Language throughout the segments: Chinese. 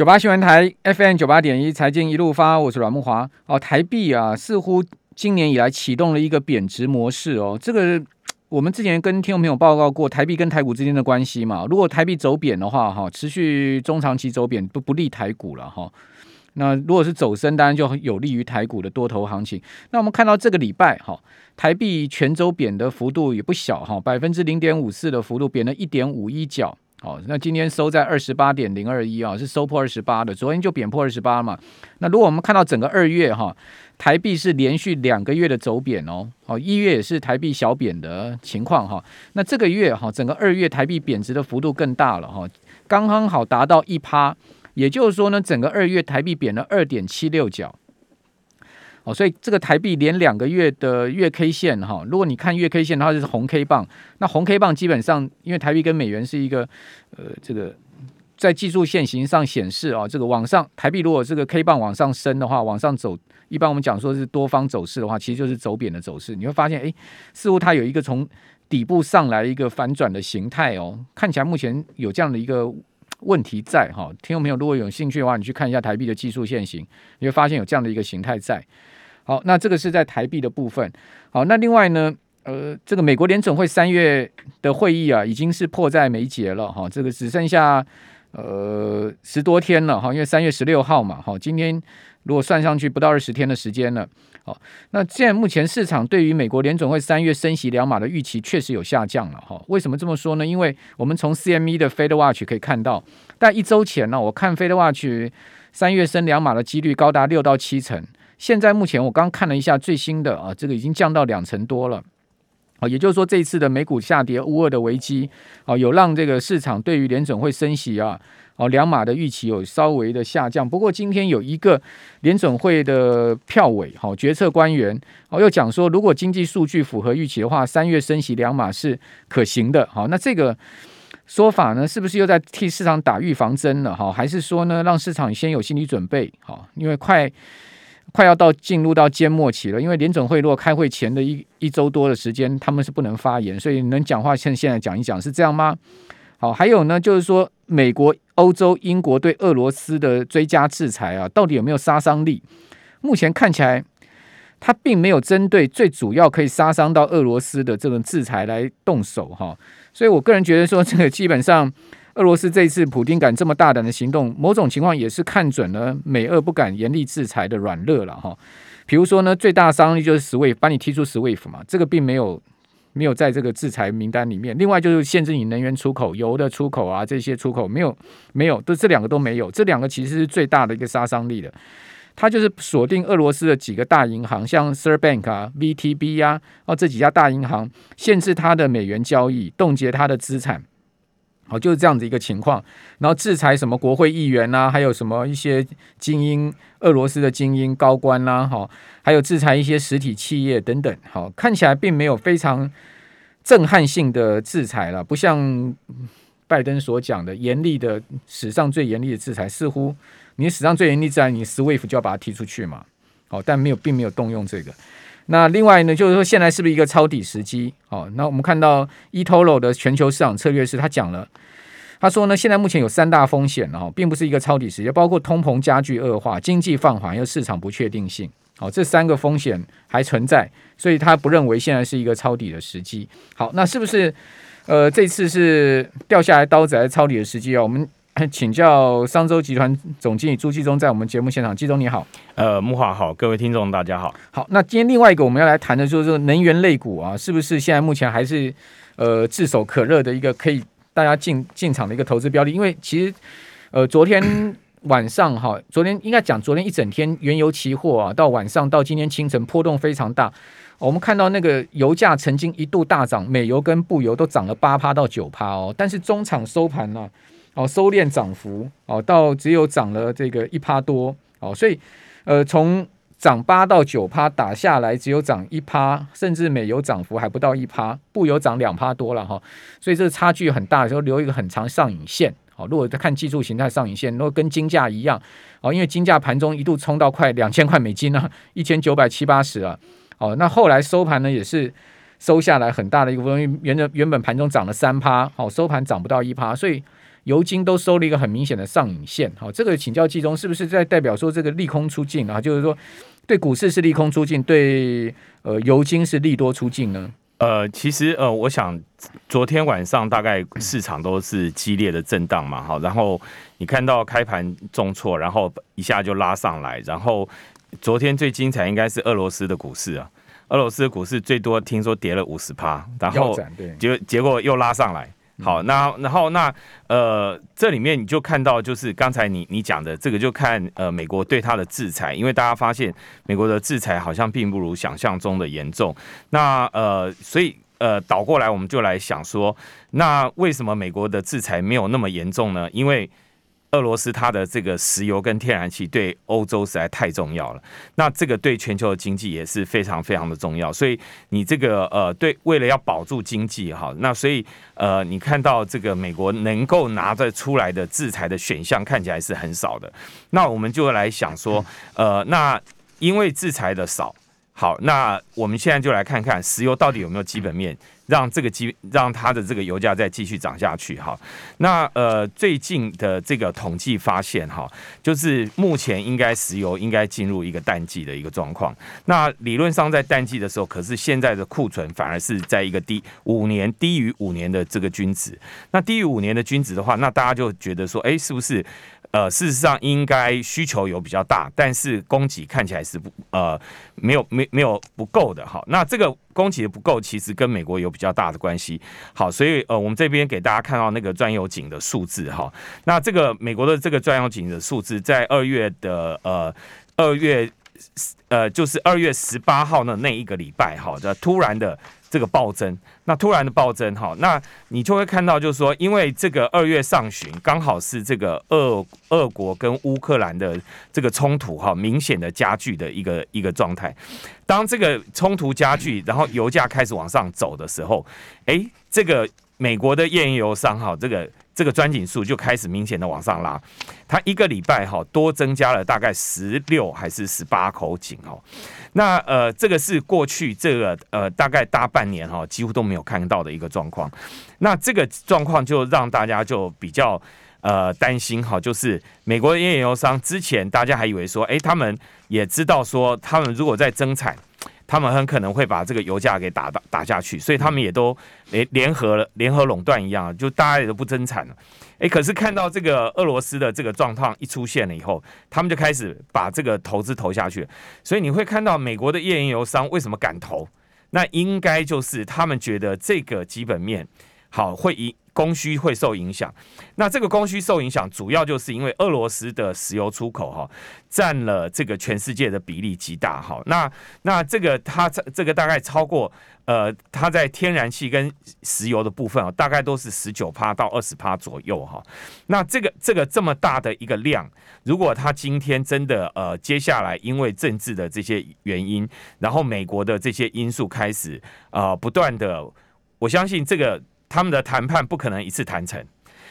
九八新闻台 FM 九八点一财经一路发，我是阮慕华。哦，台币啊，似乎今年以来启动了一个贬值模式哦。这个我们之前跟听众朋友报告过，台币跟台股之间的关系嘛。如果台币走贬的话，哈，持续中长期走贬不不利台股了哈。那如果是走升，当然就有利于台股的多头行情。那我们看到这个礼拜哈，台币全周贬的幅度也不小哈，百分之零点五四的幅度，贬了一点五一角。好，那今天收在二十八点零二一啊，是收破二十八的。昨天就贬破二十八嘛。那如果我们看到整个二月哈，台币是连续两个月的走贬哦。好，一月也是台币小贬的情况哈。那这个月哈，整个二月台币贬值的幅度更大了哈，刚刚好达到一趴。也就是说呢，整个二月台币贬了二点七六角。哦，所以这个台币连两个月的月 K 线哈，如果你看月 K 线的话，就是红 K 棒。那红 K 棒基本上，因为台币跟美元是一个呃，这个在技术线型上显示啊，这个往上台币如果这个 K 棒往上升的话，往上走，一般我们讲说是多方走势的话，其实就是走贬的走势。你会发现，哎，似乎它有一个从底部上来一个反转的形态哦，看起来目前有这样的一个问题在哈。听众朋友如果有兴趣的话，你去看一下台币的技术线型，你会发现有这样的一个形态在。好，那这个是在台币的部分。好，那另外呢，呃，这个美国联准会三月的会议啊，已经是迫在眉睫了哈。这个只剩下呃十多天了哈，因为三月十六号嘛，哈，今天如果算上去不到二十天的时间了。好，那现在目前市场对于美国联准会三月升息两码的预期确实有下降了哈。为什么这么说呢？因为我们从 CME 的 Fed Watch 可以看到，但一周前呢，我看 Fed Watch 三月升两码的几率高达六到七成。现在目前我刚看了一下最新的啊，这个已经降到两成多了，啊，也就是说这一次的美股下跌，乌二的危机啊，有让这个市场对于联准会升息啊，哦两码的预期有稍微的下降。不过今天有一个联准会的票委好决策官员哦又讲说，如果经济数据符合预期的话，三月升息两码是可行的。好，那这个说法呢，是不是又在替市场打预防针了？哈，还是说呢，让市场先有心理准备？好，因为快。快要到进入到缄默期了，因为联准会如果开会前的一一周多的时间，他们是不能发言，所以能讲话，趁现在讲一讲，是这样吗？好，还有呢，就是说美国、欧洲、英国对俄罗斯的追加制裁啊，到底有没有杀伤力？目前看起来，它并没有针对最主要可以杀伤到俄罗斯的这种制裁来动手哈，所以我个人觉得说，这个基本上。俄罗斯这一次普丁敢这么大胆的行动，某种情况也是看准了美俄不敢严厉制裁的软肋了哈。比如说呢，最大伤力就是 SWIFT 把你踢出 SWIFT 嘛，这个并没有没有在这个制裁名单里面。另外就是限制你能源出口、油的出口啊，这些出口没有没有，都这两个都没有。这两个其实是最大的一个杀伤力的。它就是锁定俄罗斯的几个大银行，像 Sberbank 啊、VTB 呀、啊，哦这几家大银行，限制它的美元交易，冻结它的资产。好，就是这样子一个情况，然后制裁什么国会议员啊，还有什么一些精英，俄罗斯的精英高官啦，好，还有制裁一些实体企业等等，好，看起来并没有非常震撼性的制裁了，不像拜登所讲的严厉的史上最严厉的制裁，似乎你史上最严厉制裁，你 SWIFT 就要把它踢出去嘛，好，但没有，并没有动用这个。那另外呢，就是说现在是不是一个抄底时机？哦，那我们看到 eToro 的全球市场策略师他讲了，他说呢，现在目前有三大风险哦，并不是一个抄底时机，包括通膨加剧恶化、经济放缓，又市场不确定性。好，这三个风险还存在，所以他不认为现在是一个抄底的时机。好，那是不是呃这次是掉下来刀子还是抄底的时机啊？我们。请教商周集团总经理朱继忠在我们节目现场，继忠你好，呃，慕华好，各位听众大家好，好，那今天另外一个我们要来谈的就是这个能源类股啊，是不是现在目前还是呃炙手可热的一个可以大家进进场的一个投资标的？因为其实呃昨天晚上哈，昨天应该讲昨天一整天原油期货啊，到晚上到今天清晨波动非常大，我们看到那个油价曾经一度大涨，美油跟布油都涨了八趴到九趴哦，但是中场收盘呢、啊？哦，收敛涨幅哦，到只有涨了这个一趴多哦，所以呃，从涨八到九趴打下来，只有涨一趴，甚至美油涨幅还不到一趴，布油涨两趴多了哈，所以这差距很大，就留一个很长上影线。好，如果再看技术形态上影线，如果跟金价一样，哦，因为金价盘中一度冲到快两千块美金啊，一千九百七八十啊，哦，那后来收盘呢也是收下来很大的一个波动，原原本盘中涨了三趴，好，收盘涨不到一趴，所以。油金都收了一个很明显的上影线。好，这个请教季中，是不是在代表说这个利空出尽啊？就是说对股市是利空出尽，对呃油金是利多出尽呢？呃，其实呃，我想昨天晚上大概市场都是激烈的震荡嘛，哈，然后你看到开盘重挫，然后一下就拉上来，然后昨天最精彩应该是俄罗斯的股市啊，俄罗斯的股市最多听说跌了五十趴，然后结结果又拉上来。好，那然后那呃，这里面你就看到，就是刚才你你讲的这个，就看呃美国对它的制裁，因为大家发现美国的制裁好像并不如想象中的严重。那呃，所以呃倒过来我们就来想说，那为什么美国的制裁没有那么严重呢？因为俄罗斯它的这个石油跟天然气对欧洲实在太重要了，那这个对全球的经济也是非常非常的重要，所以你这个呃对，为了要保住经济哈，那所以呃你看到这个美国能够拿得出来的制裁的选项看起来是很少的，那我们就来想说，呃那因为制裁的少，好，那我们现在就来看看石油到底有没有基本面。让这个机让它的这个油价再继续涨下去哈。那呃最近的这个统计发现哈，就是目前应该石油应该进入一个淡季的一个状况。那理论上在淡季的时候，可是现在的库存反而是在一个低五年低于五年的这个均值。那低于五年的均值的话，那大家就觉得说，哎，是不是？呃，事实上应该需求有比较大，但是供给看起来是不呃没有没没有不够的哈。那这个供给的不够，其实跟美国有比较大的关系。好，所以呃，我们这边给大家看到那个专油井的数字哈。那这个美国的这个专油井的数字，在二月的呃二月呃就是二月十八号的那一个礼拜哈，的突然的。这个暴增，那突然的暴增哈，那你就会看到，就是说，因为这个二月上旬刚好是这个俄俄国跟乌克兰的这个冲突哈，明显的加剧的一个一个状态。当这个冲突加剧，然后油价开始往上走的时候，哎，这个美国的页岩油商哈，这个。这个钻井数就开始明显的往上拉，它一个礼拜哈多增加了大概十六还是十八口井哦，那呃这个是过去这个呃大概大半年哈几乎都没有看到的一个状况，那这个状况就让大家就比较呃担心哈，就是美国的页岩油商之前大家还以为说，哎他们也知道说他们如果在增产。他们很可能会把这个油价给打打打下去，所以他们也都联联合了联合垄断一样，就大家也都不增产了。诶，可是看到这个俄罗斯的这个状况一出现了以后，他们就开始把这个投资投下去。所以你会看到美国的页岩油商为什么敢投？那应该就是他们觉得这个基本面好会以。供需会受影响，那这个供需受影响，主要就是因为俄罗斯的石油出口哈占了这个全世界的比例极大哈。那那这个它这个大概超过呃，它在天然气跟石油的部分啊，大概都是十九趴到二十趴左右哈。那这个这个这么大的一个量，如果它今天真的呃，接下来因为政治的这些原因，然后美国的这些因素开始呃不断的，我相信这个。他们的谈判不可能一次谈成，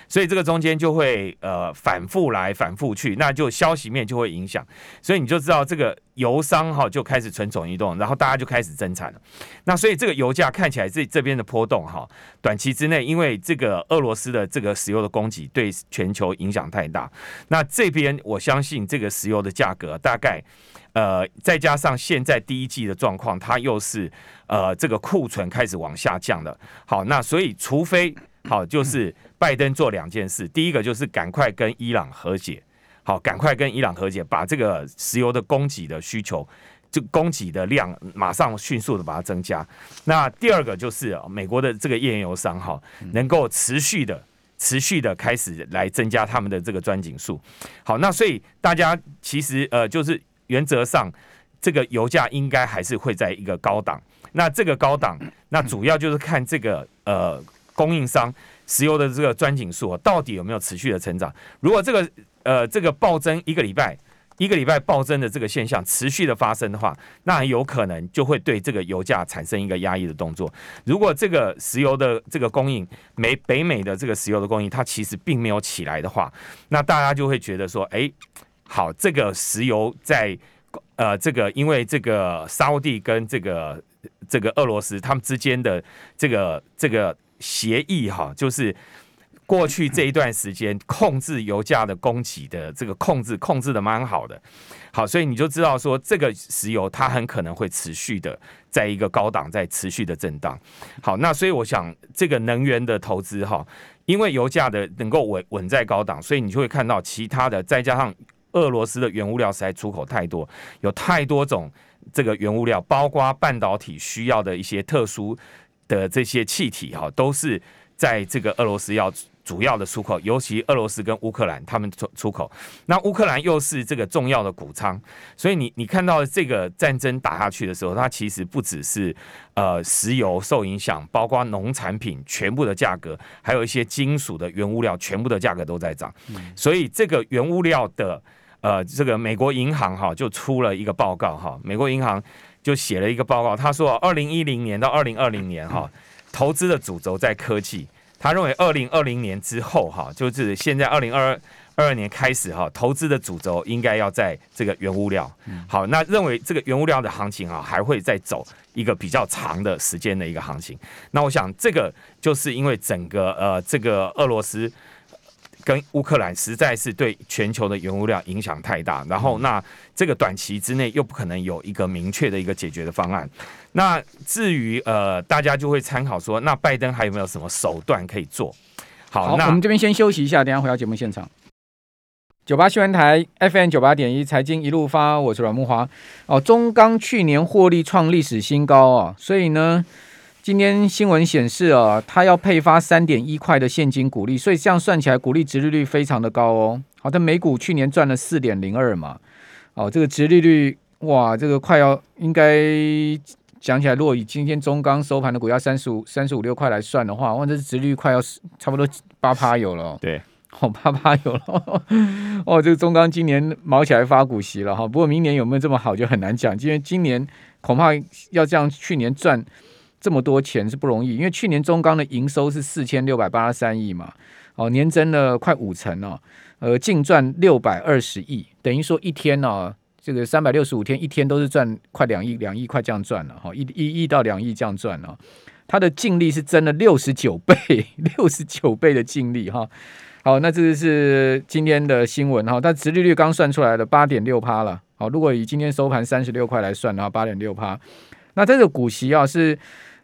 所以这个中间就会呃反复来反复去，那就消息面就会影响，所以你就知道这个油商哈就开始蠢蠢欲动，然后大家就开始增产了。那所以这个油价看起来这这边的波动哈，短期之内因为这个俄罗斯的这个石油的供给对全球影响太大，那这边我相信这个石油的价格大概。呃，再加上现在第一季的状况，它又是呃这个库存开始往下降的。好，那所以除非好，就是拜登做两件事，第一个就是赶快跟伊朗和解，好，赶快跟伊朗和解，把这个石油的供给的需求，就供给的量马上迅速的把它增加。那第二个就是美国的这个页岩油商哈，能够持续的、持续的开始来增加他们的这个钻井数。好，那所以大家其实呃就是。原则上，这个油价应该还是会在一个高档。那这个高档，那主要就是看这个呃供应商石油的这个钻井数到底有没有持续的成长。如果这个呃这个暴增一个礼拜，一个礼拜暴增的这个现象持续的发生的话，那有可能就会对这个油价产生一个压抑的动作。如果这个石油的这个供应美北美的这个石油的供应它其实并没有起来的话，那大家就会觉得说，哎。好，这个石油在呃，这个因为这个沙地跟这个这个俄罗斯他们之间的这个这个协议哈，就是过去这一段时间控制油价的供给的这个控制控制的蛮好的，好，所以你就知道说这个石油它很可能会持续的在一个高档在持续的震荡。好，那所以我想这个能源的投资哈，因为油价的能够稳稳在高档，所以你就会看到其他的，再加上俄罗斯的原物料实在出口太多，有太多种这个原物料，包括半导体需要的一些特殊的这些气体哈，都是在这个俄罗斯要。主要的出口，尤其俄罗斯跟乌克兰他们出出口，那乌克兰又是这个重要的谷仓，所以你你看到这个战争打下去的时候，它其实不只是呃石油受影响，包括农产品全部的价格，还有一些金属的原物料全部的价格都在涨，所以这个原物料的呃这个美国银行哈就出了一个报告哈，美国银行就写了一个报告，他说二零一零年到二零二零年哈投资的主轴在科技。他认为，二零二零年之后，哈，就是现在二零二二二年开始，哈，投资的主轴应该要在这个原物料。好，那认为这个原物料的行情啊，还会再走一个比较长的时间的一个行情。那我想，这个就是因为整个呃，这个俄罗斯。跟乌克兰实在是对全球的原物料影响太大，然后那这个短期之内又不可能有一个明确的一个解决的方案。那至于呃，大家就会参考说，那拜登还有没有什么手段可以做？好，好那我们这边先休息一下，等下回到节目现场。九八新闻台 FM 九八点一财经一路发，我是阮木华。哦，中钢去年获利创历史新高啊，所以呢。今天新闻显示啊，他要配发三点一块的现金股利，所以这样算起来，股利值利率非常的高哦。好的，每股去年赚了四点零二嘛，哦，这个值利率哇，这个快要应该讲起来，如果以今天中钢收盘的股价三十五、三十五六块来算的话，哇，这殖利率快要差不多八趴有了。对，好八趴有了。哦，这个中钢今年卯起来发股息了哈，不过明年有没有这么好就很难讲，因为今年恐怕要这样，去年赚。这么多钱是不容易，因为去年中钢的营收是四千六百八十三亿嘛，哦，年增了快五成哦，呃，净赚六百二十亿，等于说一天、哦，这个三百六十五天一天都是赚快两亿，两亿快这样赚了哈，一一亿到两亿这样赚了，它的净利是增了六十九倍，六十九倍的净利哈，好，那这是今天的新闻哈，它殖利率刚算出来的八点六趴了，好，如果以今天收盘三十六块来算的话，八点六趴，那这个股息啊是。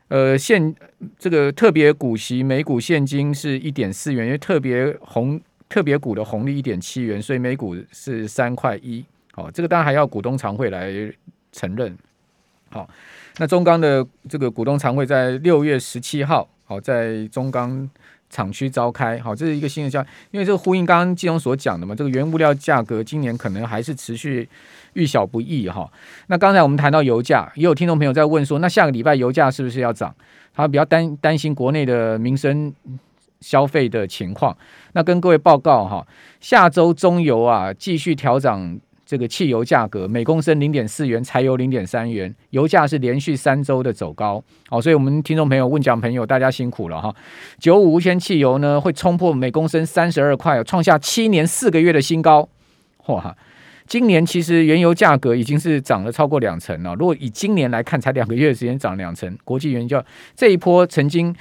呃，现这个特别股息每股现金是一点四元，因为特别红特别股的红利一点七元，所以每股是三块一。好，这个当然还要股东常会来承认。好，那中钢的这个股东常会在六月十七号，好，在中钢厂区召开。好，这是一个新的消息，因为这个呼应刚刚季荣所讲的嘛，这个原物料价格今年可能还是持续。遇小不易哈，那刚才我们谈到油价，也有听众朋友在问说，那下个礼拜油价是不是要涨？他比较担担心国内的民生消费的情况。那跟各位报告哈，下周中油啊继续调涨这个汽油价格，每公升零点四元，柴油零点三元，油价是连续三周的走高。好，所以我们听众朋友、问讲朋友，大家辛苦了哈。九五无铅汽油呢会冲破每公升三十二块，创下七年四个月的新高。哇！今年其实原油价格已经是涨了超过两成了。如果以今年来看，才两个月的时间涨两成，国际原油这一波曾经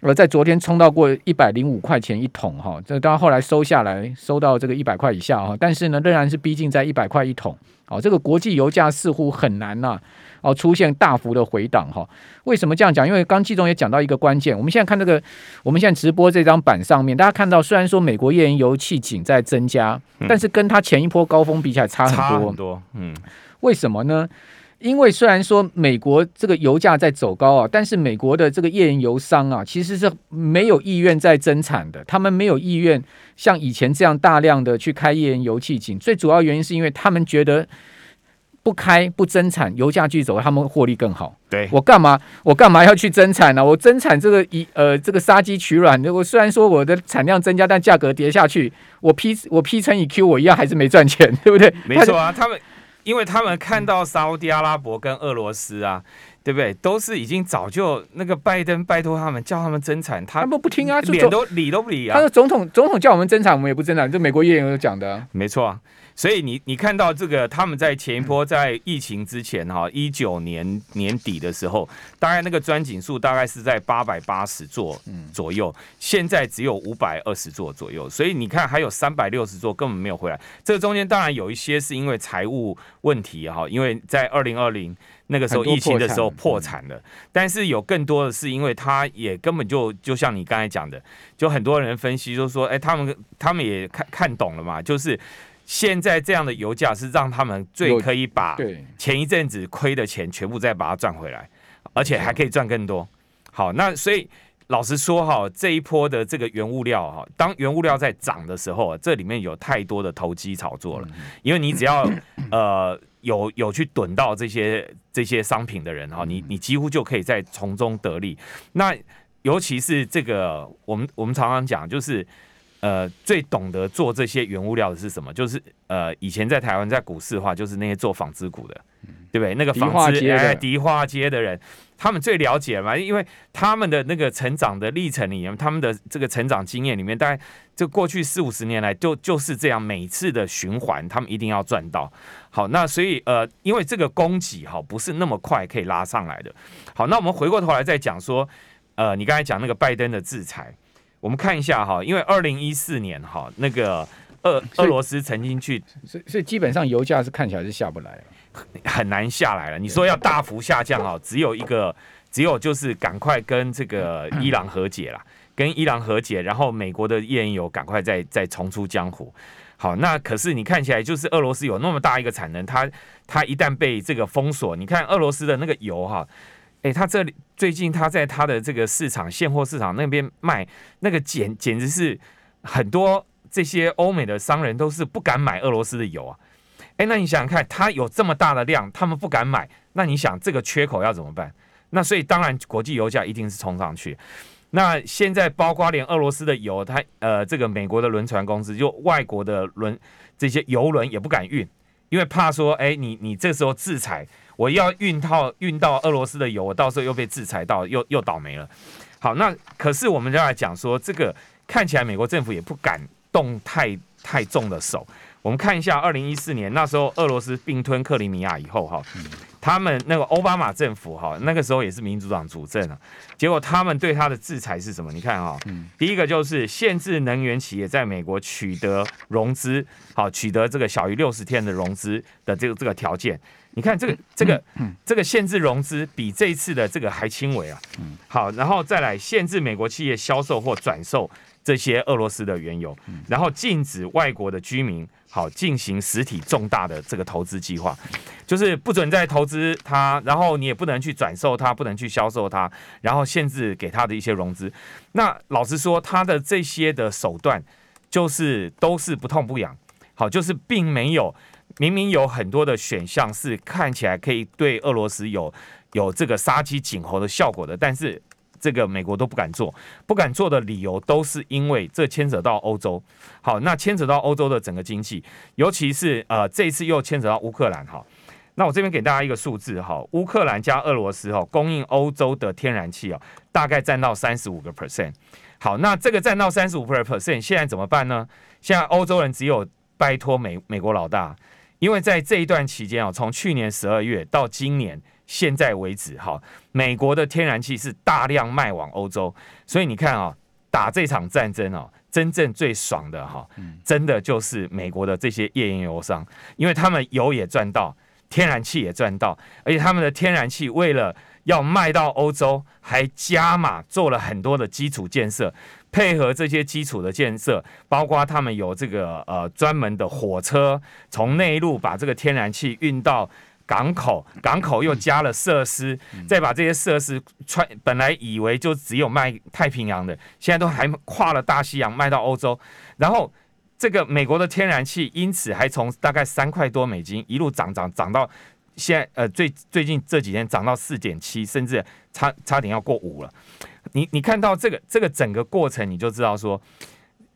呃在昨天冲到过一百零五块钱一桶哈，这当然后来收下来，收到这个一百块以下哈，但是呢仍然是逼近在一百块一桶。哦，这个国际油价似乎很难呐，哦，出现大幅的回档哈。为什么这样讲？因为刚季总也讲到一个关键，我们现在看这个，我们现在直播这张板上面，大家看到，虽然说美国页岩油气井在增加，但是跟它前一波高峰比起来差很多，差很多。嗯，为什么呢？因为虽然说美国这个油价在走高啊，但是美国的这个页岩油商啊，其实是没有意愿在增产的。他们没有意愿像以前这样大量的去开页岩油气井。最主要原因是因为他们觉得不开不增产，油价继续走，他们获利更好。对，我干嘛我干嘛要去增产呢？我增产这个一呃这个杀鸡取卵。我虽然说我的产量增加，但价格跌下去，我 P 我 P 乘以 Q，我一样还是没赚钱，对不对？没错啊，他们。因为他们看到沙乌地阿拉伯跟俄罗斯啊，对不对？都是已经早就那个拜登拜托他们叫他们增产，他们不听啊，脸都理都不理啊。他说总统总统叫我们增产，我们也不增产，这美国议员有讲的、啊，没错啊。所以你你看到这个，他们在前一波在疫情之前哈，一九年年底的时候，大概那个钻井数大概是在八百八十座左右，现在只有五百二十座左右。所以你看，还有三百六十座根本没有回来。这个中间当然有一些是因为财务问题哈，因为在二零二零那个时候疫情的时候破产了，但是有更多的是因为他也根本就就像你刚才讲的，就很多人分析就是说，哎，他们他们也看看懂了嘛，就是。现在这样的油价是让他们最可以把前一阵子亏的钱全部再把它赚回来，而且还可以赚更多。好，那所以老实说哈，这一波的这个原物料哈，当原物料在涨的时候，这里面有太多的投机炒作了。因为你只要呃有有去囤到这些这些商品的人哈，你你几乎就可以在从中得利。那尤其是这个，我们我们常常讲就是。呃，最懂得做这些原物料的是什么？就是呃，以前在台湾在股市的话，就是那些做纺织股的，对不对？那个纺织哎，迪化街的人，他们最了解嘛，因为他们的那个成长的历程里面，他们的这个成长经验里面，大概就过去四五十年来，就就是这样，每次的循环，他们一定要赚到。好，那所以呃，因为这个供给哈，不是那么快可以拉上来的。好，那我们回过头来再讲说，呃，你刚才讲那个拜登的制裁。我们看一下哈，因为二零一四年哈，那个俄俄罗斯曾经去，所以所以基本上油价是看起来是下不来，很难下来了。你说要大幅下降哈，只有一个，只有就是赶快跟这个 伊朗和解了，跟伊朗和解，然后美国的页岩油赶快再再重出江湖。好，那可是你看起来就是俄罗斯有那么大一个产能，它它一旦被这个封锁，你看俄罗斯的那个油哈。哎，他这里最近他在他的这个市场现货市场那边卖那个简简直是很多这些欧美的商人都是不敢买俄罗斯的油啊！哎，那你想想看，他有这么大的量，他们不敢买，那你想这个缺口要怎么办？那所以当然国际油价一定是冲上去。那现在包括连俄罗斯的油，它呃这个美国的轮船公司就外国的轮这些油轮也不敢运，因为怕说哎你你这时候制裁。我要运到运到俄罗斯的油，我到时候又被制裁到，又又倒霉了。好，那可是我们就要来讲说，这个看起来美国政府也不敢动太太重的手。我们看一下，二零一四年那时候俄罗斯并吞克里米亚以后，哈，他们那个奥巴马政府，哈，那个时候也是民主党主政啊。结果他们对他的制裁是什么？你看哈，第一个就是限制能源企业在美国取得融资，好，取得这个小于六十天的融资的这个这个条件。你看这个这个这个限制融资比这一次的这个还轻微啊。好，然后再来限制美国企业销售或转售这些俄罗斯的原油，然后禁止外国的居民好进行实体重大的这个投资计划，就是不准再投资它，然后你也不能去转售它，不能去销售它，然后限制给它的一些融资。那老实说，他的这些的手段就是都是不痛不痒，好，就是并没有。明明有很多的选项是看起来可以对俄罗斯有有这个杀鸡儆猴的效果的，但是这个美国都不敢做，不敢做的理由都是因为这牵扯到欧洲。好，那牵扯到欧洲的整个经济，尤其是呃这一次又牵扯到乌克兰。哈，那我这边给大家一个数字哈，乌克兰加俄罗斯哈供应欧洲的天然气哦，大概占到三十五个 percent。好，那这个占到三十五 percent，现在怎么办呢？现在欧洲人只有拜托美美国老大。因为在这一段期间啊，从去年十二月到今年现在为止，哈，美国的天然气是大量卖往欧洲，所以你看啊，打这场战争哦，真正最爽的哈，真的就是美国的这些页岩油商，因为他们油也赚到，天然气也赚到，而且他们的天然气为了要卖到欧洲，还加码做了很多的基础建设。配合这些基础的建设，包括他们有这个呃专门的火车，从内陆把这个天然气运到港口，港口又加了设施，再把这些设施穿，本来以为就只有卖太平洋的，现在都还跨了大西洋卖到欧洲，然后这个美国的天然气因此还从大概三块多美金一路涨涨涨到现在呃最最近这几天涨到四点七，甚至差差点要过五了。你你看到这个这个整个过程，你就知道说，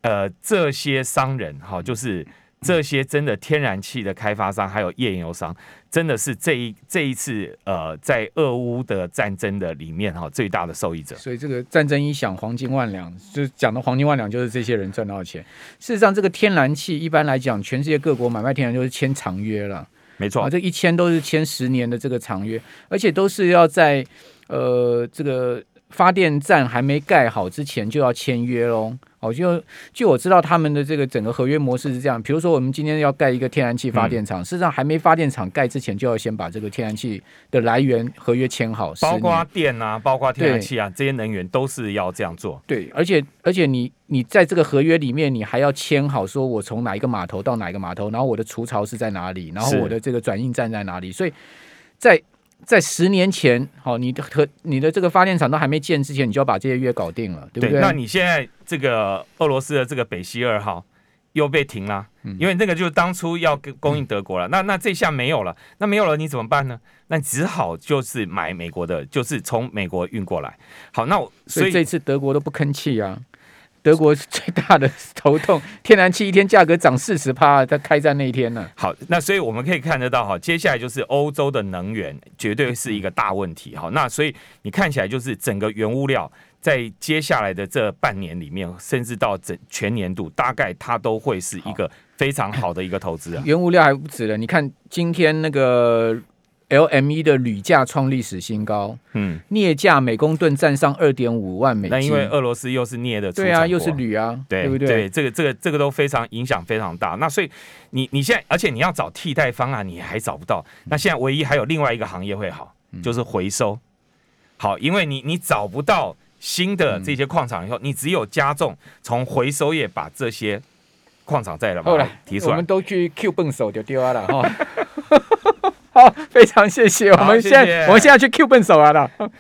呃，这些商人哈，就是这些真的天然气的开发商还有页岩油商，真的是这一这一次呃，在俄乌的战争的里面哈，最大的受益者。所以这个战争一响，黄金万两，就讲的黄金万两，就是这些人赚到钱。事实上，这个天然气一般来讲，全世界各国买卖天然气都是签长约了，没错，啊，这一签都是签十年的这个长约，而且都是要在呃这个。发电站还没盖好之前就要签约喽。哦，就就我知道他们的这个整个合约模式是这样。比如说，我们今天要盖一个天然气发电厂，嗯、事实上还没发电厂盖之前，就要先把这个天然气的来源合约签好。包括电啊，包括天然气啊，这些能源都是要这样做。对，而且而且你你在这个合约里面，你还要签好，说我从哪一个码头到哪一个码头，然后我的储槽是在哪里，然后我的这个转运站在哪里。所以在在十年前，好，你的和你的这个发电厂都还没建之前，你就要把这些约搞定了，对不对？对，那你现在这个俄罗斯的这个北溪二号又被停了，因为那个就是当初要供应德国了，嗯、那那这下没有了，那没有了你怎么办呢？那只好就是买美国的，就是从美国运过来。好，那我所以，所以这次德国都不吭气啊。德国最大的 头痛，天然气一天价格涨四十趴，在开战那一天呢。好，那所以我们可以看得到哈，接下来就是欧洲的能源绝对是一个大问题。哈，那所以你看起来就是整个原物料在接下来的这半年里面，甚至到整全年度，大概它都会是一个非常好的一个投资啊。原物料还不止了，你看今天那个。LME 的铝价创历史新高，嗯，镍价每公吨站上二点五万美金。那因为俄罗斯又是镍的，对啊，又是铝啊，对，对不对？对，这个这个这个都非常影响非常大。那所以你你现在，而且你要找替代方案，你还找不到。那现在唯一还有另外一个行业会好，就是回收。好，因为你你找不到新的这些矿场以后，你只有加重从回收业把这些矿场再来把它提出来。我们都去 Q 笨手就丢了哈。好，非常谢谢。我们现在，我们现在去 Q 笨手啊了。